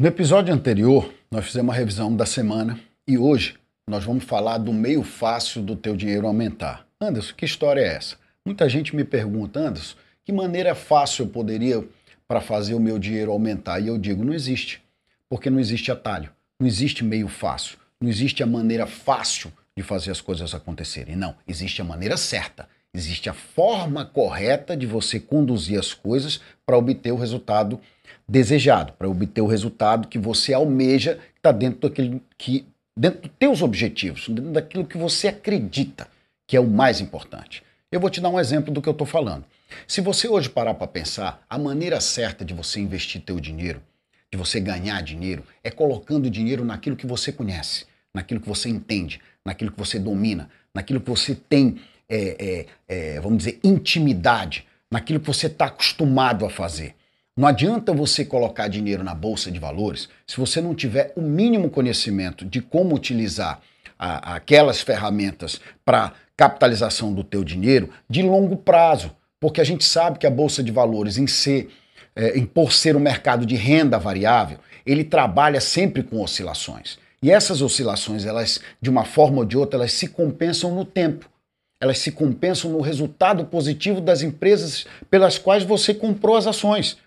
No episódio anterior, nós fizemos uma revisão da semana e hoje nós vamos falar do meio fácil do teu dinheiro aumentar. Anderson, que história é essa? Muita gente me pergunta, Anderson, que maneira fácil eu poderia para fazer o meu dinheiro aumentar? E eu digo, não existe porque não existe atalho, não existe meio fácil, não existe a maneira fácil de fazer as coisas acontecerem. Não, existe a maneira certa, existe a forma correta de você conduzir as coisas para obter o resultado desejado, para obter o resultado que você almeja, que está dentro daquele que dentro dos teus objetivos, dentro daquilo que você acredita que é o mais importante. Eu vou te dar um exemplo do que eu estou falando. Se você hoje parar para pensar, a maneira certa de você investir teu dinheiro de você ganhar dinheiro é colocando dinheiro naquilo que você conhece, naquilo que você entende, naquilo que você domina, naquilo que você tem, é, é, é, vamos dizer, intimidade, naquilo que você está acostumado a fazer. Não adianta você colocar dinheiro na bolsa de valores se você não tiver o mínimo conhecimento de como utilizar a, aquelas ferramentas para capitalização do teu dinheiro de longo prazo, porque a gente sabe que a bolsa de valores em ser é, em, por ser um mercado de renda variável, ele trabalha sempre com oscilações. E essas oscilações, elas, de uma forma ou de outra, elas se compensam no tempo. Elas se compensam no resultado positivo das empresas pelas quais você comprou as ações.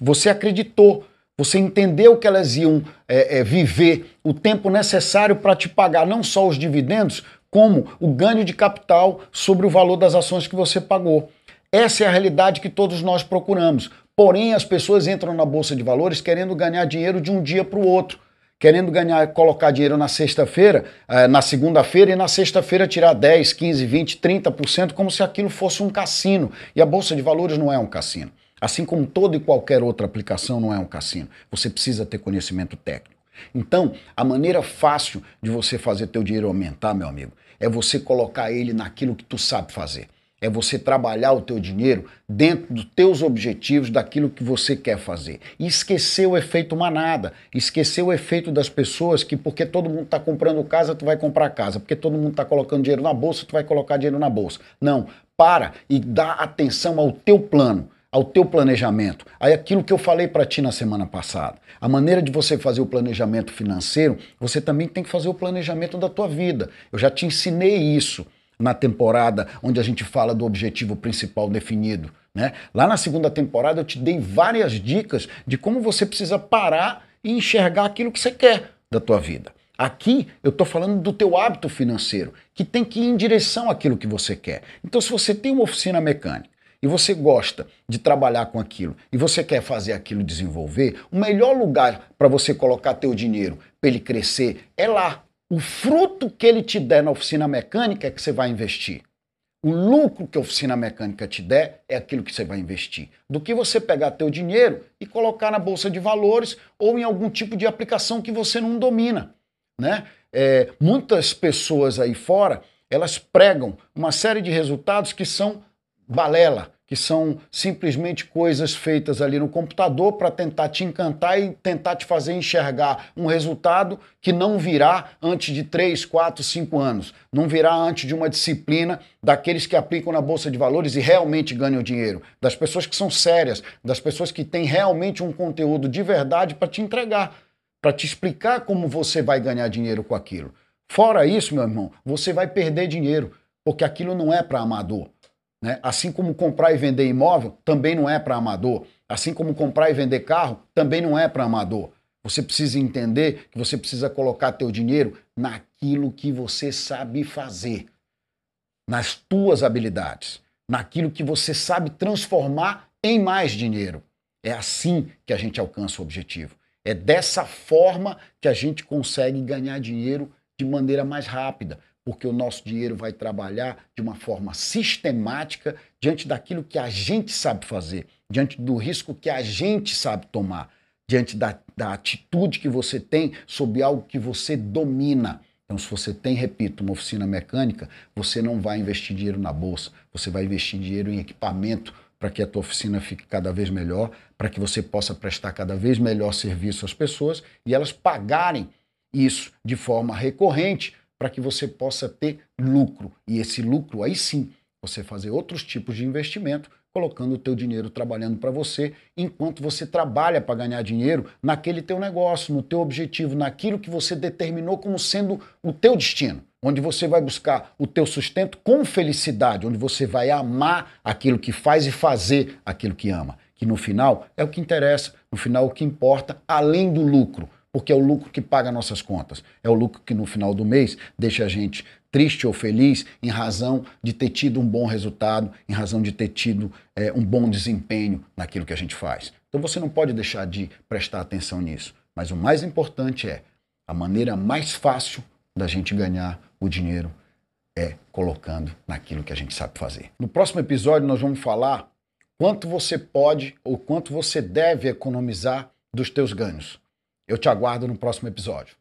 Você acreditou, você entendeu que elas iam é, é, viver o tempo necessário para te pagar não só os dividendos, como o ganho de capital sobre o valor das ações que você pagou. Essa é a realidade que todos nós procuramos. Porém, as pessoas entram na bolsa de valores querendo ganhar dinheiro de um dia para o outro, querendo ganhar, colocar dinheiro na sexta-feira, eh, na segunda-feira e na sexta-feira tirar 10, 15, 20, 30%, como se aquilo fosse um cassino. E a bolsa de valores não é um cassino. Assim como toda e qualquer outra aplicação não é um cassino. Você precisa ter conhecimento técnico. Então, a maneira fácil de você fazer teu dinheiro aumentar, meu amigo, é você colocar ele naquilo que tu sabe fazer é você trabalhar o teu dinheiro dentro dos teus objetivos, daquilo que você quer fazer. E esquecer o efeito manada, esquecer o efeito das pessoas que porque todo mundo está comprando casa, tu vai comprar casa, porque todo mundo está colocando dinheiro na bolsa, tu vai colocar dinheiro na bolsa. Não, para e dá atenção ao teu plano, ao teu planejamento. Aí aquilo que eu falei para ti na semana passada, a maneira de você fazer o planejamento financeiro, você também tem que fazer o planejamento da tua vida. Eu já te ensinei isso na temporada onde a gente fala do objetivo principal definido. Né? Lá na segunda temporada eu te dei várias dicas de como você precisa parar e enxergar aquilo que você quer da tua vida. Aqui eu estou falando do teu hábito financeiro, que tem que ir em direção àquilo que você quer. Então, se você tem uma oficina mecânica e você gosta de trabalhar com aquilo e você quer fazer aquilo desenvolver, o melhor lugar para você colocar teu dinheiro para ele crescer é lá, o fruto que ele te der na oficina mecânica é que você vai investir. O lucro que a oficina mecânica te der é aquilo que você vai investir. Do que você pegar teu dinheiro e colocar na bolsa de valores ou em algum tipo de aplicação que você não domina. Né? É, muitas pessoas aí fora, elas pregam uma série de resultados que são balela, que são simplesmente coisas feitas ali no computador para tentar te encantar e tentar te fazer enxergar um resultado que não virá antes de 3, 4, 5 anos. Não virá antes de uma disciplina daqueles que aplicam na Bolsa de Valores e realmente ganham dinheiro. Das pessoas que são sérias, das pessoas que têm realmente um conteúdo de verdade para te entregar, para te explicar como você vai ganhar dinheiro com aquilo. Fora isso, meu irmão, você vai perder dinheiro, porque aquilo não é para amador. Né? Assim como comprar e vender imóvel também não é para amador. Assim como comprar e vender carro também não é para amador. Você precisa entender que você precisa colocar teu dinheiro naquilo que você sabe fazer, nas tuas habilidades, naquilo que você sabe transformar em mais dinheiro. É assim que a gente alcança o objetivo. É dessa forma que a gente consegue ganhar dinheiro de maneira mais rápida, porque o nosso dinheiro vai trabalhar de uma forma sistemática diante daquilo que a gente sabe fazer, diante do risco que a gente sabe tomar, diante da, da atitude que você tem sobre algo que você domina. Então, se você tem, repito, uma oficina mecânica, você não vai investir dinheiro na bolsa, você vai investir dinheiro em equipamento para que a tua oficina fique cada vez melhor, para que você possa prestar cada vez melhor serviço às pessoas e elas pagarem isso de forma recorrente para que você possa ter lucro. E esse lucro aí sim, você fazer outros tipos de investimento colocando o teu dinheiro trabalhando para você, enquanto você trabalha para ganhar dinheiro naquele teu negócio, no teu objetivo, naquilo que você determinou como sendo o teu destino, onde você vai buscar o teu sustento com felicidade, onde você vai amar aquilo que faz e fazer aquilo que ama, que no final é o que interessa, no final é o que importa, além do lucro porque é o lucro que paga nossas contas. É o lucro que no final do mês deixa a gente triste ou feliz em razão de ter tido um bom resultado, em razão de ter tido é, um bom desempenho naquilo que a gente faz. Então você não pode deixar de prestar atenção nisso. Mas o mais importante é a maneira mais fácil da gente ganhar o dinheiro é colocando naquilo que a gente sabe fazer. No próximo episódio nós vamos falar quanto você pode ou quanto você deve economizar dos teus ganhos. Eu te aguardo no próximo episódio.